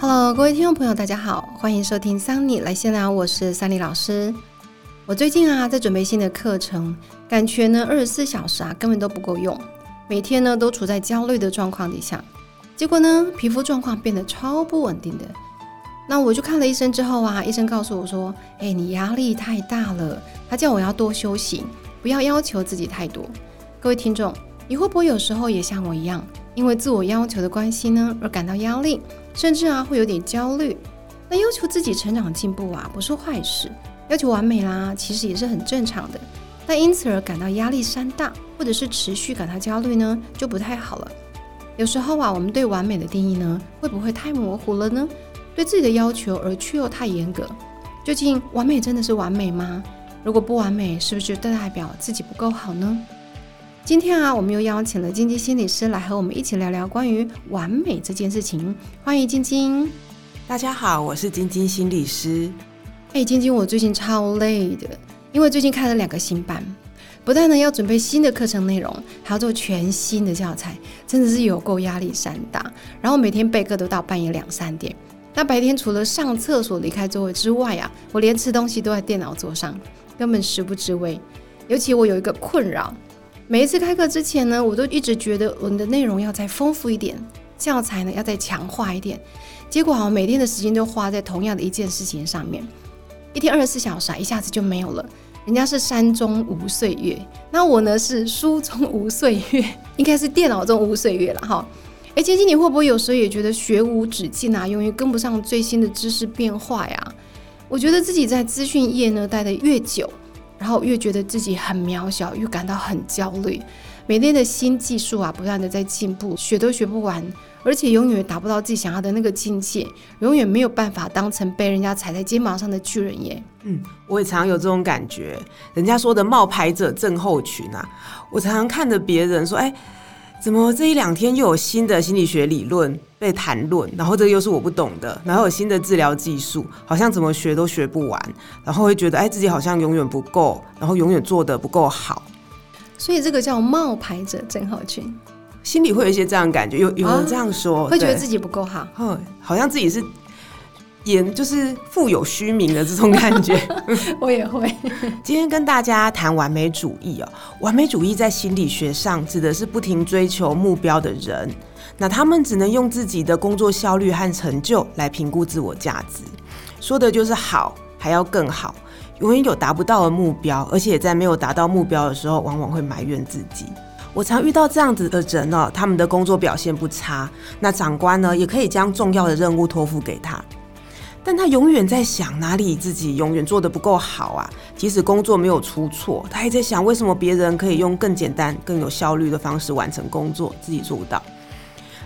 Hello，各位听众朋友，大家好，欢迎收听桑尼来闲聊，我是桑尼老师。我最近啊在准备新的课程，感觉呢二十四小时啊根本都不够用，每天呢都处在焦虑的状况底下，结果呢皮肤状况变得超不稳定的。那我就看了医生之后啊，医生告诉我说：“哎，你压力太大了。”他叫我要多休息，不要要求自己太多。各位听众，你会不会有时候也像我一样，因为自我要求的关系呢而感到压力，甚至啊会有点焦虑？那要求自己成长进步啊不是坏事，要求完美啦其实也是很正常的。但因此而感到压力山大，或者是持续感到焦虑呢，就不太好了。有时候啊，我们对完美的定义呢，会不会太模糊了呢？对自己的要求而却又太严格，究竟完美真的是完美吗？如果不完美，是不是就代表自己不够好呢？今天啊，我们又邀请了晶晶心理师来和我们一起聊聊关于完美这件事情。欢迎晶晶。大家好，我是晶晶心理师。哎，晶晶，我最近超累的，因为最近开了两个新班，不但呢要准备新的课程内容，还要做全新的教材，真的是有够压力山大。然后每天备课都到半夜两三点。那白天除了上厕所离开座位之外啊，我连吃东西都在电脑桌上，根本食不知味。尤其我有一个困扰，每一次开课之前呢，我都一直觉得我们的内容要再丰富一点，教材呢要再强化一点。结果啊，每天的时间都花在同样的一件事情上面，一天二十四小时啊，一下子就没有了。人家是山中无岁月，那我呢是书中无岁月，应该是电脑中无岁月了哈。哎，晶晶，你会不会有时候也觉得学无止境啊？由于跟不上最新的知识变化呀？我觉得自己在资讯业呢待得越久，然后越觉得自己很渺小，越感到很焦虑。每天的新技术啊，不断的在进步，学都学不完，而且永远达不到自己想要的那个境界，永远没有办法当成被人家踩在肩膀上的巨人耶。嗯，我也常有这种感觉。人家说的冒牌者症候群啊，我常常看着别人说，哎。怎么这一两天又有新的心理学理论被谈论？然后这个又是我不懂的，然后有新的治疗技术，好像怎么学都学不完，然后会觉得哎自己好像永远不够，然后永远做的不够好。所以这个叫冒牌者症候群，心里会有一些这样感觉，有有人这样说，会觉得自己不够好，好像自己是。演就是富有虚名的这种感觉，我也会。今天跟大家谈完美主义哦，完美主义在心理学上指的是不停追求目标的人，那他们只能用自己的工作效率和成就来评估自我价值，说的就是好还要更好，永远有达不到的目标，而且在没有达到目标的时候，往往会埋怨自己。我常遇到这样子的人哦，他们的工作表现不差，那长官呢也可以将重要的任务托付给他。但他永远在想哪里自己永远做得不够好啊！即使工作没有出错，他还在想为什么别人可以用更简单、更有效率的方式完成工作，自己做不到。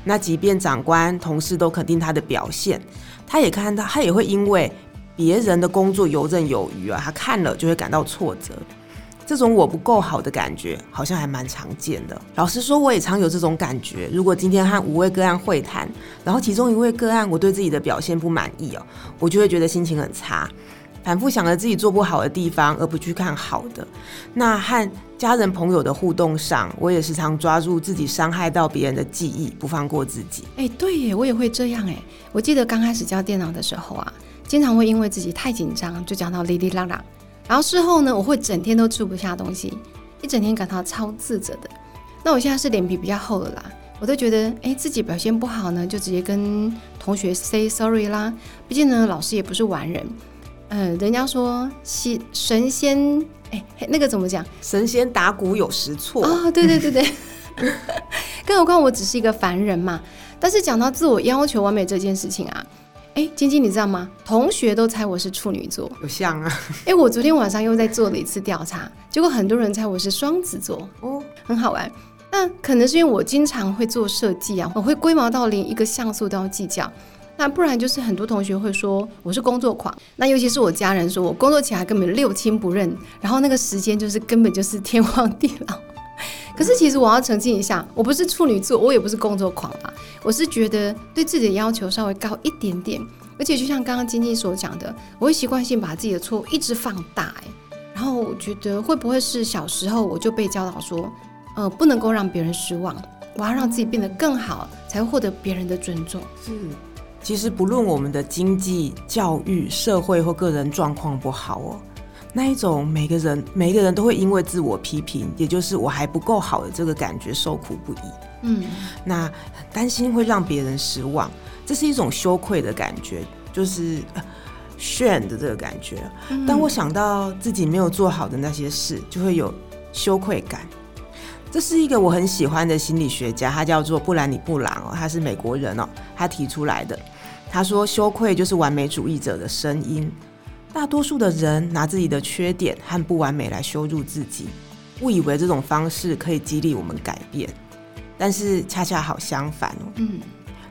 那即便长官、同事都肯定他的表现，他也看到，他也会因为别人的工作游刃有余啊，他看了就会感到挫折。这种我不够好的感觉，好像还蛮常见的。老实说，我也常有这种感觉。如果今天和五位个案会谈，然后其中一位个案我对自己的表现不满意哦，我就会觉得心情很差，反复想着自己做不好的地方，而不去看好的。那和家人朋友的互动上，我也时常抓住自己伤害到别人的记忆，不放过自己。哎，对耶，我也会这样哎。我记得刚开始教电脑的时候啊，经常会因为自己太紧张，就讲到哩哩啦啦。然后事后呢，我会整天都吃不下东西，一整天感到超自责的。那我现在是脸皮比较厚了啦，我都觉得，哎，自己表现不好呢，就直接跟同学 say sorry 啦。毕竟呢，老师也不是完人。嗯，人家说神神仙，哎，那个怎么讲？神仙打鼓有时错啊。对对对对。更何况我只是一个凡人嘛。但是讲到自我要求完美这件事情啊。哎，晶晶，你知道吗？同学都猜我是处女座，有像啊。哎，我昨天晚上又在做了一次调查，结果很多人猜我是双子座，哦，很好玩。那可能是因为我经常会做设计啊，我会龟毛到连一个像素都要计较。那不然就是很多同学会说我是工作狂，那尤其是我家人说我工作起来根本六亲不认，然后那个时间就是根本就是天荒地老。可是其实我要澄清一下，我不是处女座，我也不是工作狂啊。我是觉得对自己的要求稍微高一点点，而且就像刚刚晶晶所讲的，我会习惯性把自己的错误一直放大。哎，然后我觉得会不会是小时候我就被教导说，呃，不能够让别人失望，我要让自己变得更好，才会获得别人的尊重。是，其实不论我们的经济、教育、社会或个人状况不好哦，那一种每个人每一个人都会因为自我批评，也就是我还不够好的这个感觉受苦不已。嗯，那担心会让别人失望，这是一种羞愧的感觉，就是呃炫的这个感觉。当我想到自己没有做好的那些事，就会有羞愧感。这是一个我很喜欢的心理学家，他叫做布兰妮布朗哦，他是美国人哦，他提出来的。他说，羞愧就是完美主义者的声音。大多数的人拿自己的缺点和不完美来羞辱自己，误以为这种方式可以激励我们改变。但是恰恰好相反哦。嗯，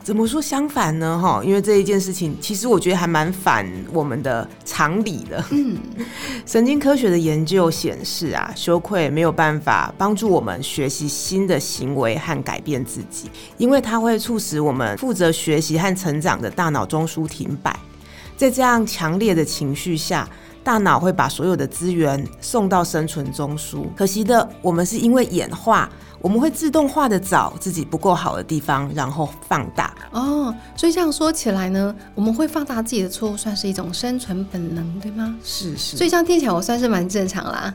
怎么说相反呢？哈，因为这一件事情，其实我觉得还蛮反我们的常理的。嗯，神经科学的研究显示啊，羞愧没有办法帮助我们学习新的行为和改变自己，因为它会促使我们负责学习和成长的大脑中枢停摆。在这样强烈的情绪下，大脑会把所有的资源送到生存中枢。可惜的，我们是因为演化，我们会自动化的找自己不够好的地方，然后放大。哦，所以这样说起来呢，我们会放大自己的错误，算是一种生存本能，对吗？是是，所以这样听起来，我算是蛮正常啦。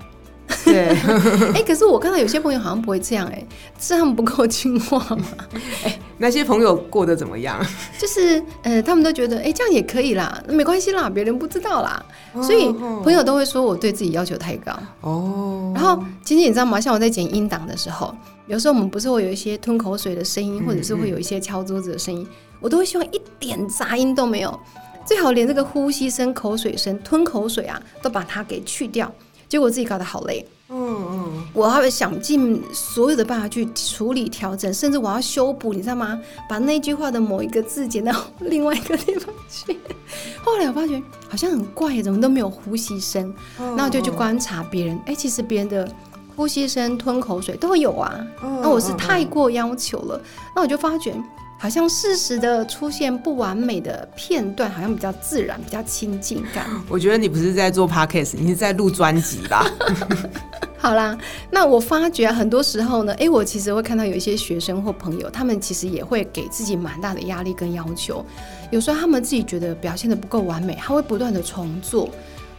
对，哎、可是我看到有些朋友好像不会这样、哎，是他们不够听话吗？哎那些朋友过得怎么样？就是呃，他们都觉得，哎、这样也可以啦，那没关系啦，别人不知道啦，所以朋友都会说我对自己要求太高。哦，然后，其实你知道吗？像我在剪音档的时候，有时候我们不是会有一些吞口水的声音，或者是会有一些敲桌子的声音，我都会希望一点杂音都没有，最好连这个呼吸声、口水声、吞口水啊，都把它给去掉。结果自己搞得好累，嗯嗯，我还会想尽所有的办法去处理、调整，甚至我要修补，你知道吗？把那句话的某一个字剪到另外一个地方去。后来我发觉好像很怪，怎么都没有呼吸声，那我就去观察别人，哎、其实别人的呼吸声、吞口水都有啊。那我是太过要求了，那我就发觉，好像适时的出现不完美的片段，好像比较自然，比较亲近感。我觉得你不是在做 podcast，你是在录专辑吧？好啦，那我发觉、啊、很多时候呢，诶，我其实会看到有一些学生或朋友，他们其实也会给自己蛮大的压力跟要求。有时候他们自己觉得表现的不够完美，他会不断的重做。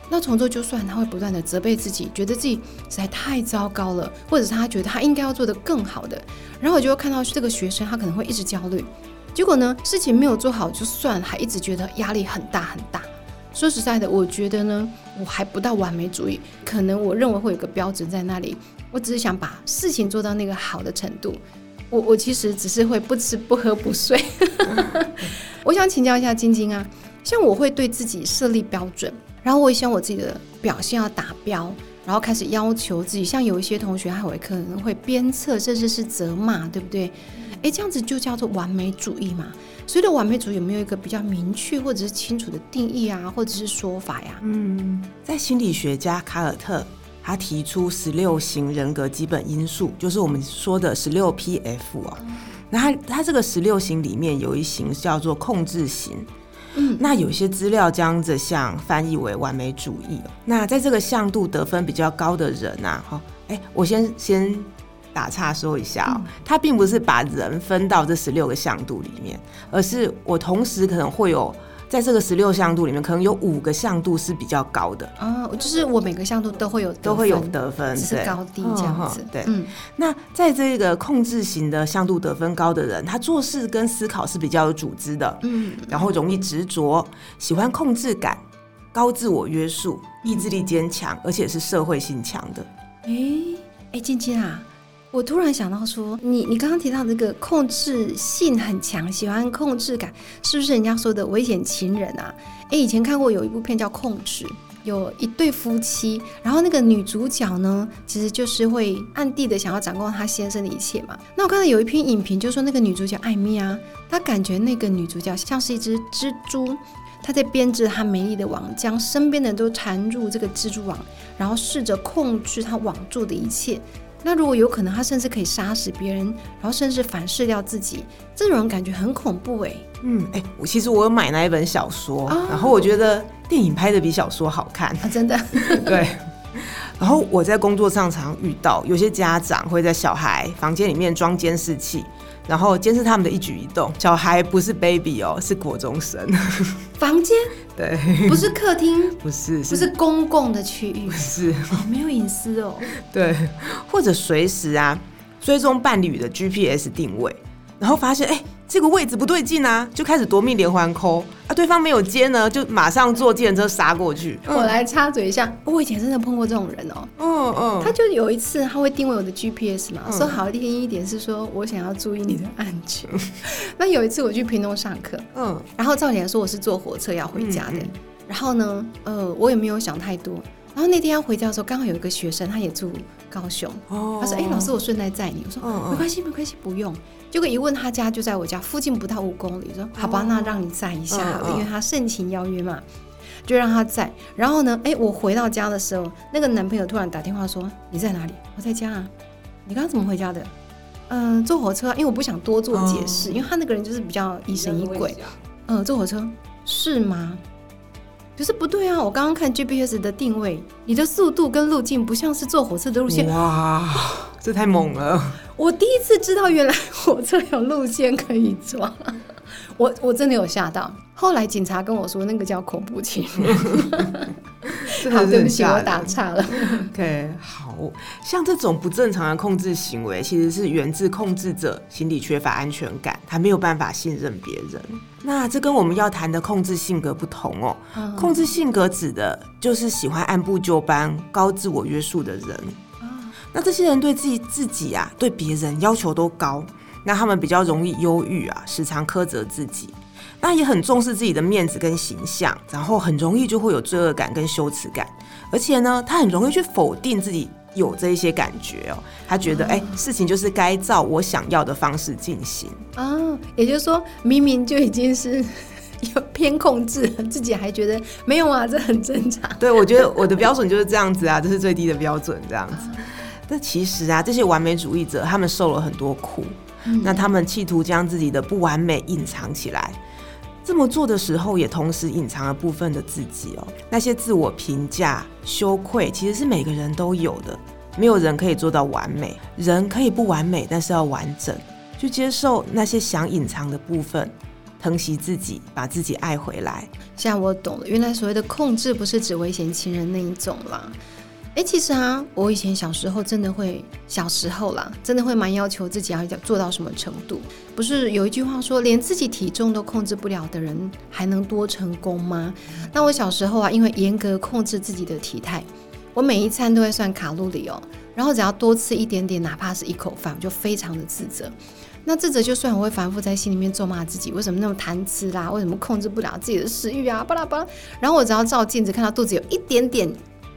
那重做就算，他会不断的责备自己，觉得自己实在太糟糕了，或者是他觉得他应该要做得更好的。然后我就会看到这个学生，他可能会一直焦虑。结果呢，事情没有做好就算，还一直觉得压力很大很大。说实在的，我觉得呢，我还不到完美主义，可能我认为会有个标准在那里，我只是想把事情做到那个好的程度。我我其实只是会不吃不喝不睡。我想请教一下晶晶啊，像我会对自己设立标准，然后我也希望我自己的表现要达标，然后开始要求自己。像有一些同学，他会可能会鞭策，甚至是责骂，对不对？诶，这样子就叫做完美主义嘛？所以的完美主义有没有一个比较明确或者是清楚的定义啊，或者是说法呀？嗯，在心理学家卡尔特他提出十六型人格基本因素，就是我们说的十六 PF 哦。那他他这个十六型里面有一型叫做控制型。嗯，那有些资料将这项翻译为完美主义哦。那在这个向度得分比较高的人啊，哈，哎，我先先打岔说一下哦，他并不是把人分到这十六个向度里面，而是我同时可能会有在这个十六项度里面，可能有五个像度是比较高的，啊，就是我每个项度都会有得都会有分得分，只是高低这样子。对，嗯，那在这个控制型的像度得分高的人，他做事跟思考是比较有组织的，嗯，然后容易执着，喜欢控制感，高自我约束，意志力坚强，而且是社会性强的。诶诶，晶晶啊，我突然想到说，你你刚刚提到这个控制性很强，喜欢控制感，是不是人家说的危险情人啊？诶，以前看过有一部片叫《控制》。有一对夫妻，然后那个女主角呢，其实就是会暗地的想要掌控她先生的一切嘛。那我看到有一篇影评，就说那个女主角艾米啊，她感觉那个女主角像是一只蜘蛛，她在编织她美丽的网，将身边的人都缠入这个蜘蛛网，然后试着控制她网住的一切。那如果有可能，他甚至可以杀死别人，然后甚至反噬掉自己，这种人感觉很恐怖哎。嗯，哎、我其实我有买那一本小说，啊然后我觉得电影拍的比小说好看。啊，真的，对，然后我在工作上常遇到有些家长会在小孩房间里面装监视器，然后监视他们的一举一动。小孩不是 baby 哦，是国中生。房间 对，不是客厅，不是，不是公共的区域，不是哦，没有隐私哦。对，或者随时啊追踪伴侣的 GPS 定位，然后发现哎。这个位置不对劲啊，就开始夺命连环扣啊！对方没有接呢，就马上坐计程车杀过去。我来插嘴一下，我以前真的碰过这种人哦。嗯嗯，他就有一次他会定位我的 GPS 嘛，说好听一点是说我想要注意你的安全。那有一次我去屏东上课，嗯，然后照理来说我是坐火车要回家的，然后呢，呃，我也没有想太多。然后那天要回家的时候，刚好有一个学生他也住高雄，他说：“哎，老师，我顺带载你。”我说：“没关系，没关系，不用。”结果一问他家就在我家附近，不到五公里。说好吧，那让你载一下好了，因为他盛情邀约嘛，就让他载。然后呢，哎，我回到家的时候，那个男朋友突然打电话说：“你在哪里？”我在家啊。你刚刚怎么回家的？嗯，坐火车。因为我不想多做解释，因为他那个人就是比较疑神疑鬼。嗯，坐火车是吗？可是不对啊！我刚刚看 GPS 的定位，你的速度跟路径不像是坐火车的路线。哇，这太猛了！我第一次知道，原来火车有路线可以坐，我我真的有吓到。后来警察跟我说，那个叫恐怖情人。好，对不起，我打岔了。OK，好像这种不正常的控制行为，其实是源自控制者心理缺乏安全感，他没有办法信任别人。那这跟我们要谈的控制性格不同哦。控制性格指的就是喜欢按部就班、高自我约束的人。那这些人对自己自己啊，对别人要求都高，那他们比较容易忧郁啊，时常苛责自己，那也很重视自己的面子跟形象，然后很容易就会有罪恶感跟羞耻感，而且呢，他很容易去否定自己有这一些感觉哦，他觉得哎，事情就是该照我想要的方式进行啊，也就是说，明明就已经是有偏控制，自己还觉得没有啊，这很正常。对，我觉得我的标准就是这样子啊，这是最低的标准，这样子。但其实啊，这些完美主义者，他们受了很多苦，那他们企图将自己的不完美隐藏起来。这么做的时候，也同时隐藏了部分的自己哦。那些自我评价、羞愧，其实是每个人都有的。没有人可以做到完美，人可以不完美，但是要完整，去接受那些想隐藏的部分，疼惜自己，把自己爱回来。现在我懂了，原来所谓的控制，不是指危险情人那一种啦。哎，其实啊，我以前小时候真的会，小时候啦，真的会蛮要求自己要做到什么程度。不是有一句话说，连自己体重都控制不了的人，还能多成功吗？那我小时候啊，因为严格控制自己的体态，我每一餐都会算卡路里哦，然后只要多吃一点点，哪怕是一口饭，我就非常的自责。那自责就算我会反复在心里面咒骂自己，为什么那么贪吃啦？为什么控制不了自己的食欲啊？巴拉巴拉。然后我只要照镜子，看到肚子有一点点。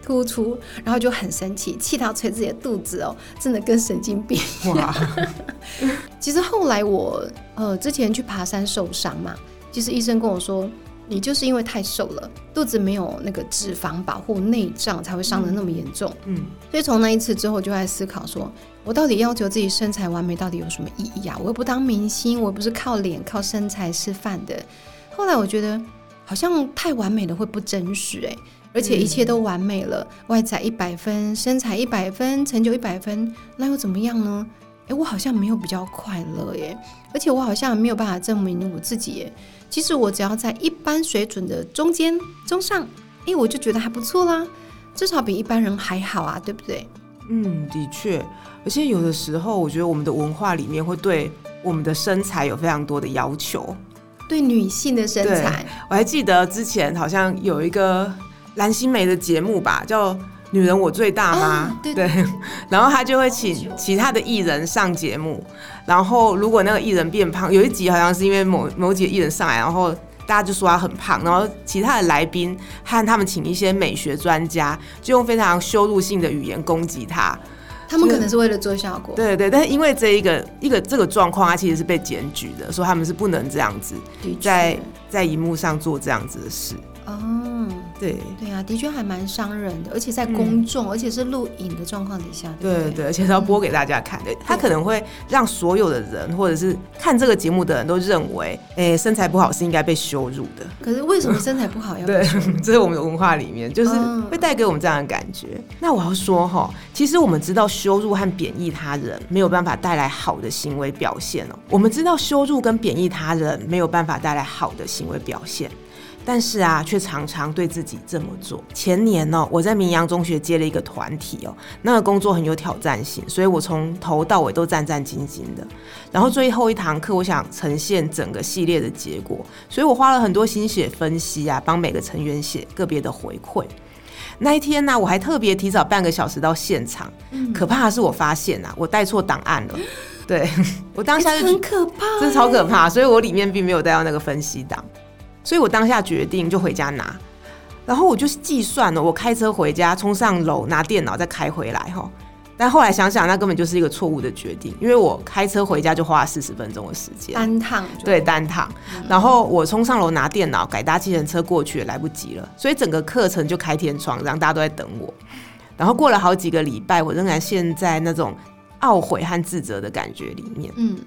突出，然后就很生气，气到捶自己的肚子哦，真的跟神经病一样。其实后来我呃之前去爬山受伤嘛，其实医生跟我说，你就是因为太瘦了，肚子没有那个脂肪保护内脏，才会伤的那么严重。嗯，所以从那一次之后，就在思考说，我到底要求自己身材完美，到底有什么意义啊？我又不当明星，我又不是靠脸靠身材吃饭的。后来我觉得，好像太完美的会不真实哎。而且一切都完美了，外在一百分，身材一百分，成就一百分，那又怎么样呢？诶，我好像没有比较快乐耶，而且我好像没有办法证明我自己耶。其实我只要在一般水准的中间、中上，诶，我就觉得还不错啦，至少比一般人还好啊，对不对？嗯，的确，而且有的时候，我觉得我们的文化里面会对我们的身材有非常多的要求，对女性的身材，我还记得之前好像有一个。蓝心湄的节目吧，叫《女人我最大》吗？对，然后他就会请其他的艺人上节目，然后如果那个艺人变胖，有一集好像是因为某某几个艺人上来，然后大家就说他很胖，然后其他的来宾和他们请一些美学专家，就用非常羞辱性的语言攻击他。他们可能是为了做效果。对对，但是因为这一个一个这个状况，他其实是被检举的，说他们是不能这样子在在荧幕上做这样子的事。哦，对。对啊，的确还蛮伤人的，而且在公众，而且是录影的状况底下，对对？对对，而且是要播给大家看的，他可能会让所有的人，或者是看这个节目的人都认为，哎，身材不好是应该被羞辱的。可是为什么身材不好要被 对羞辱？，这是我们的文化里面，就是嗯会带给我们这样的感觉。那我要说哈，其实我们知道羞辱和贬义他人没有办法带来好的行为表现哦。我们知道羞辱跟贬义他人没有办法带来好的行为表现。但是啊，却常常对自己这么做。前年呢、我在明阳中学接了一个团体哦，那个工作很有挑战性，所以我从头到尾都战战兢兢的。然后最后一堂课，我想呈现整个系列的结果，所以我花了很多心血分析啊，帮每个成员写个别的回馈。那一天呢、我还特别提早半个小时到现场。可怕的是，我发现啊，我带错档案了。对我当下就很可怕，真的超可怕，所以我里面并没有带到那个分析档，所以我当下决定就回家拿，然后我就计算了，我开车回家，冲上楼拿电脑再开回来哈。但后来想想，那根本就是一个错误的决定，因为我开车回家就花了四十分钟的时间，单趟对单趟，然后我冲上楼拿电脑，改搭计程车过去也来不及了，所以整个课程就开天窗，让大家都在等我。然后过了好几个礼拜，我仍然陷在那种懊悔和自责的感觉里面。嗯，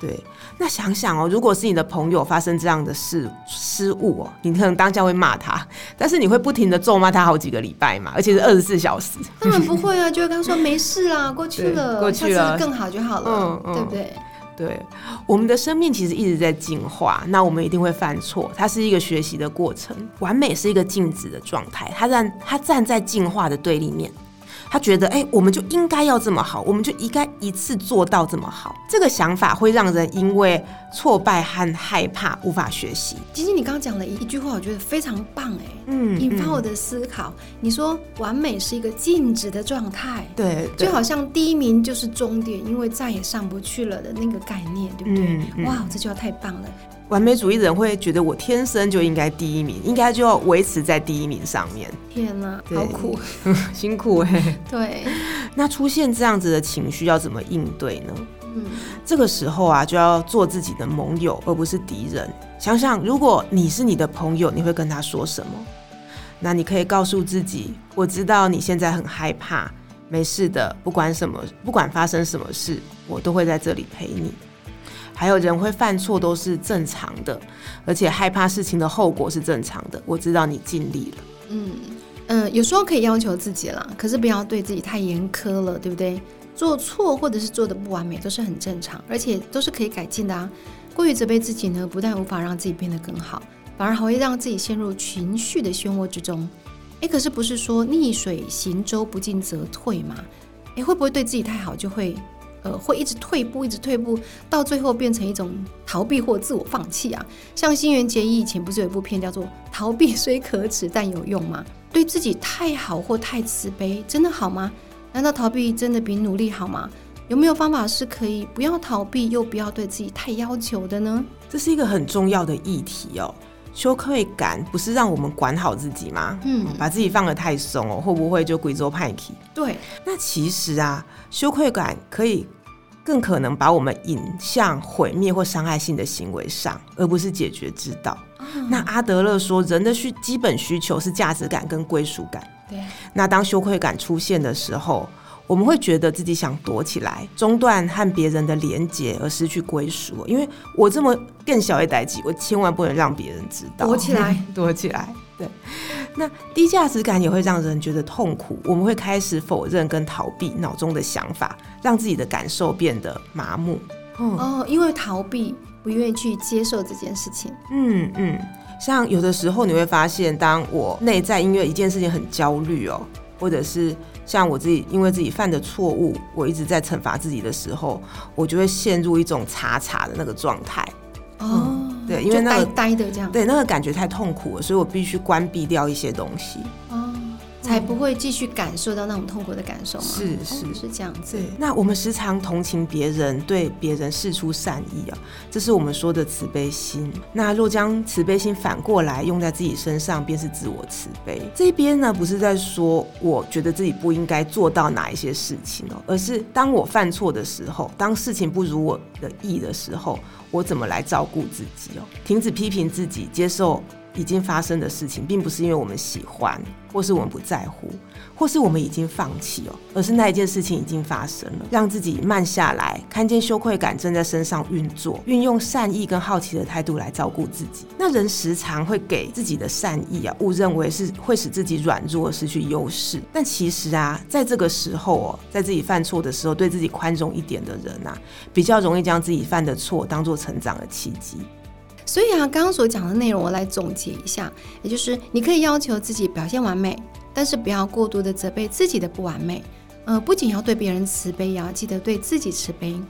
对，那想想哦，如果是你的朋友发生这样的事失误哦，你可能当下会骂他，但是你会不停的咒骂他好几个礼拜嘛，而且是二十四小时。当然不会啊，就会跟他说没事啦，过去了，过去了更好就好了，嗯嗯对不对？对，我们的生命其实一直在进化，那我们一定会犯错，它是一个学习的过程。完美是一个静止的状态，它站它站在进化的对立面。他觉得，哎、我们就应该要这么好，我们就应该一次做到这么好。这个想法会让人因为挫败和害怕无法学习。其实你刚刚讲了一一句话，我觉得非常棒哎，嗯引发我的思考。你说完美是一个静止的状态，对，对就好像第一名就是终点，因为再也上不去了的那个概念，对不对？嗯嗯哇，这句话太棒了。完美主义的人会觉得我天生就应该第一名，应该就要维持在第一名上面，天哪，对好苦。辛苦哎、对，那出现这样子的情绪要怎么应对呢？嗯，这个时候啊，就要做自己的盟友，而不是敌人。想想，如果你是你的朋友，你会跟他说什么？那你可以告诉自己：我知道你现在很害怕，没事的，不管什么，不管发生什么事，我都会在这里陪你。还有人会犯错都是正常的，而且害怕事情的后果是正常的。我知道你尽力了。嗯嗯，有时候可以要求自己啦，可是不要对自己太严苛了，对不对？做错或者是做的不完美都是很正常，而且都是可以改进的啊。过于责备自己呢，不但无法让自己变得更好，反而还会让自己陷入情绪的漩涡之中。诶，可是不是说逆水行舟，不进则退吗？诶，会不会对自己太好，就会呃会一直退步，一直退步，到最后变成一种逃避或自我放弃啊？像新垣结衣以前不是有一部片叫做《逃避虽可耻但有用》吗？对自己太好或太慈悲，真的好吗？难道逃避真的比努力好吗？有没有方法是可以不要逃避，又不要对自己太要求的呢？这是一个很重要的议题哦。羞愧感不是让我们管好自己吗？嗯把自己放得太松哦，会不会就贵州派气？对，那其实啊，羞愧感可以更可能把我们引向毁灭或伤害性的行为上，而不是解决之道。那阿德勒说，人的需基本需求是价值感跟归属感。对，那当羞愧感出现的时候，我们会觉得自己想躲起来，中断和别人的连接，而失去归属。因为我这么更小一代际，我千万不能让别人知道。躲起来，躲起来。对，那低价值感也会让人觉得痛苦，我们会开始否认跟逃避脑中的想法，让自己的感受变得麻木。嗯哦，因为逃避，不愿意去接受这件事情。嗯嗯，像有的时候你会发现，当我内在因为一件事情很焦虑哦，或者是像我自己因为自己犯的错误，我一直在惩罚自己的时候，我就会陷入一种查查的那个状态。哦，对因为那个呆呆的这样，对，那个感觉太痛苦了，所以我必须关闭掉一些东西。哦，才不会继续感受到那种痛苦的感受吗？是哦是是这样子。那我们时常同情别人，对别人示出善意啊，这是我们说的慈悲心。那若将慈悲心反过来用在自己身上，便是自我慈悲。这边呢，不是在说我觉得自己不应该做到哪一些事情哦，而是当我犯错的时候，当事情不如我的意的时候，我怎么来照顾自己哦？停止批评自己，接受已经发生的事情，并不是因为我们喜欢，或是我们不在乎，或是我们已经放弃哦，而是那一件事情已经发生了。让自己慢下来，看见羞愧感正在身上运作，运用善意跟好奇的态度来照顾自己。那人时常会给自己的善意啊，误认为是会使自己软弱、失去优势。但其实啊，在这个时候哦，在自己犯错的时候，对自己宽容一点的人啊，比较容易将自己犯的错当做成长的契机。所以啊，刚刚所讲的内容，我来总结一下，也就是你可以要求自己表现完美，但是不要过度的责备自己的不完美。呃，不仅要对别人慈悲，也要记得对自己慈悲，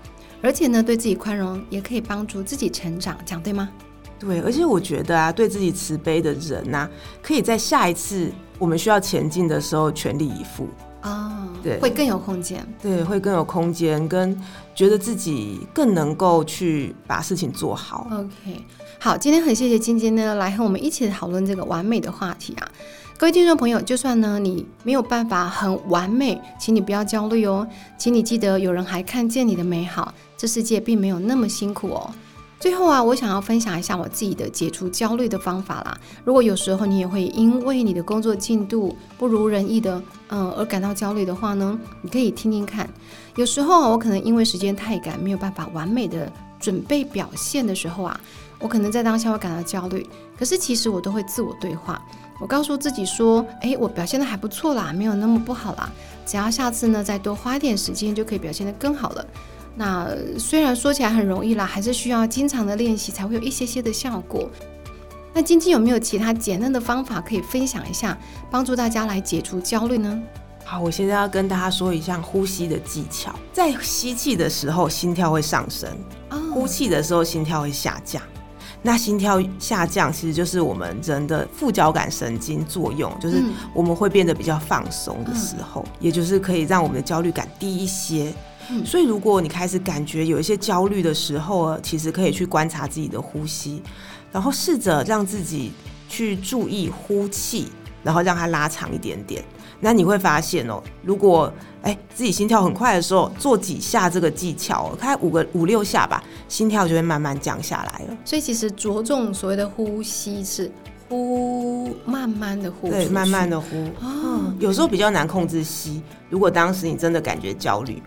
而且呢，对自己宽容也可以帮助自己成长，讲对吗？对，而且我觉得啊，对自己慈悲的人呐，可以在下一次我们需要前进的时候全力以赴。哦，对，会更有空间，对，会更有空间，跟觉得自己更能够去把事情做好。OK，好，今天很谢谢晶晶呢，来和我们一起讨论这个完美的话题啊。各位听众朋友，就算呢你没有办法很完美，请你不要焦虑哦，请你记得有人还看见你的美好，这世界并没有那么辛苦哦。最后啊，我想要分享一下我自己的解除焦虑的方法啦。如果有时候你也会因为你的工作进度不如人意的，嗯，而感到焦虑的话呢，你可以听听看。有时候我可能因为时间太赶，没有办法完美的准备表现的时候啊，我可能在当下会感到焦虑。可是其实我都会自我对话，我告诉自己说，诶，我表现的还不错啦，没有那么不好啦，只要下次呢再多花一点时间，就可以表现得更好了。那虽然说起来很容易啦，还是需要经常的练习才会有一些些的效果。那晶晶有没有其他简单的方法可以分享一下，帮助大家来解除焦虑呢？好，我现在要跟大家说一下呼吸的技巧。在吸气的时候，心跳会上升；呼气的时候，心跳会下降。那心跳下降，其实就是我们人的副交感神经作用，就是我们会变得比较放松的时候，也就是可以让我们的焦虑感低一些。所以，如果你开始感觉有一些焦虑的时候，其实可以去观察自己的呼吸，然后试着让自己去注意呼气，然后让它拉长一点点。那你会发现哦，如果哎自己心跳很快的时候，做几下这个技巧，开五个五六下吧，心跳就会慢慢降下来了。所以，其实着重所谓的呼吸是呼，慢慢的呼，对，慢慢的呼。哦，有时候比较难控制吸。如果当时你真的感觉焦虑。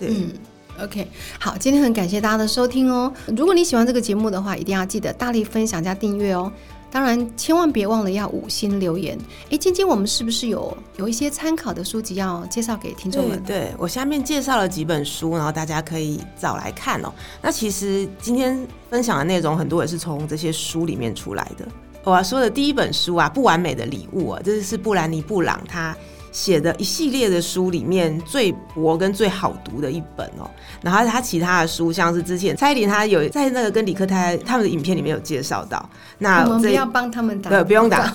嗯，OK，好，今天很感谢大家的收听哦。如果你喜欢这个节目的话，一定要记得大力分享加订阅哦。当然，千万别忘了要五星留言。哎，晶晶，我们是不是有有一些参考的书籍要介绍给听众们？对我下面介绍了几本书，然后大家可以找来看哦。那其实今天分享的内容很多也是从这些书里面出来的。我要说的第一本书啊，《不完美的礼物》啊，这是布兰妮·布朗他。写的一系列的书里面最薄跟最好读的一本哦，然后他其他的书像是之前蔡依林他有在那个跟李克泰他们的影片里面有介绍到，那我们不要帮他们打，对，不用打。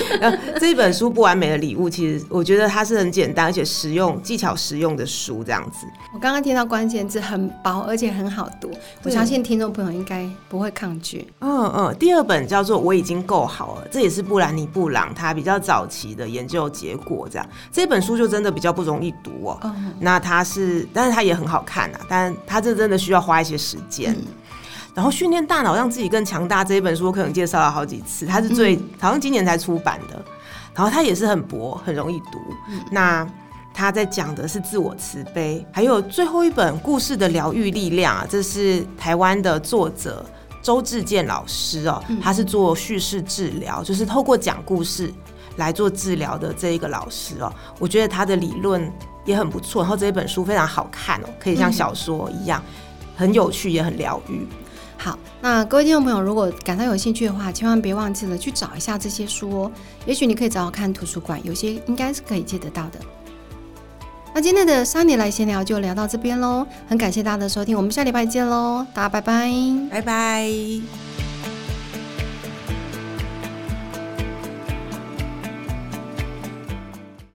这一本书不完美的礼物，其实我觉得它是很简单而且实用技巧实用的书，这样子。我刚刚听到关键字很薄而且很好读，我相信听众朋友应该不会抗拒。嗯嗯，第二本叫做我已经够好了，这也是布兰妮布朗他比较早期的研究结果，这样。这本书就真的比较不容易读哦。那它是，但是它也很好看啊。但它这真的需要花一些时间。然后训练大脑让自己更强大这一本书，我可能介绍了好几次。它是最好像今年才出版的。然后它也是很薄，很容易读。那他在讲的是自我慈悲，还有最后一本故事的疗愈力量啊，这是台湾的作者周志健老师哦，他是做叙事治疗，就是透过讲故事。来做治疗的这一个老师哦，我觉得他的理论也很不错，然后这一本书非常好看哦，可以像小说一样，很有趣也很疗愈。好，那各位听众朋友，如果感到有兴趣的话，千万别忘记了去找一下这些书哦。也许你可以找找看图书馆，有些应该是可以借得到的。那今天的三年来闲聊就聊到这边喽，很感谢大家的收听，我们下礼拜见喽，大家拜拜，拜拜。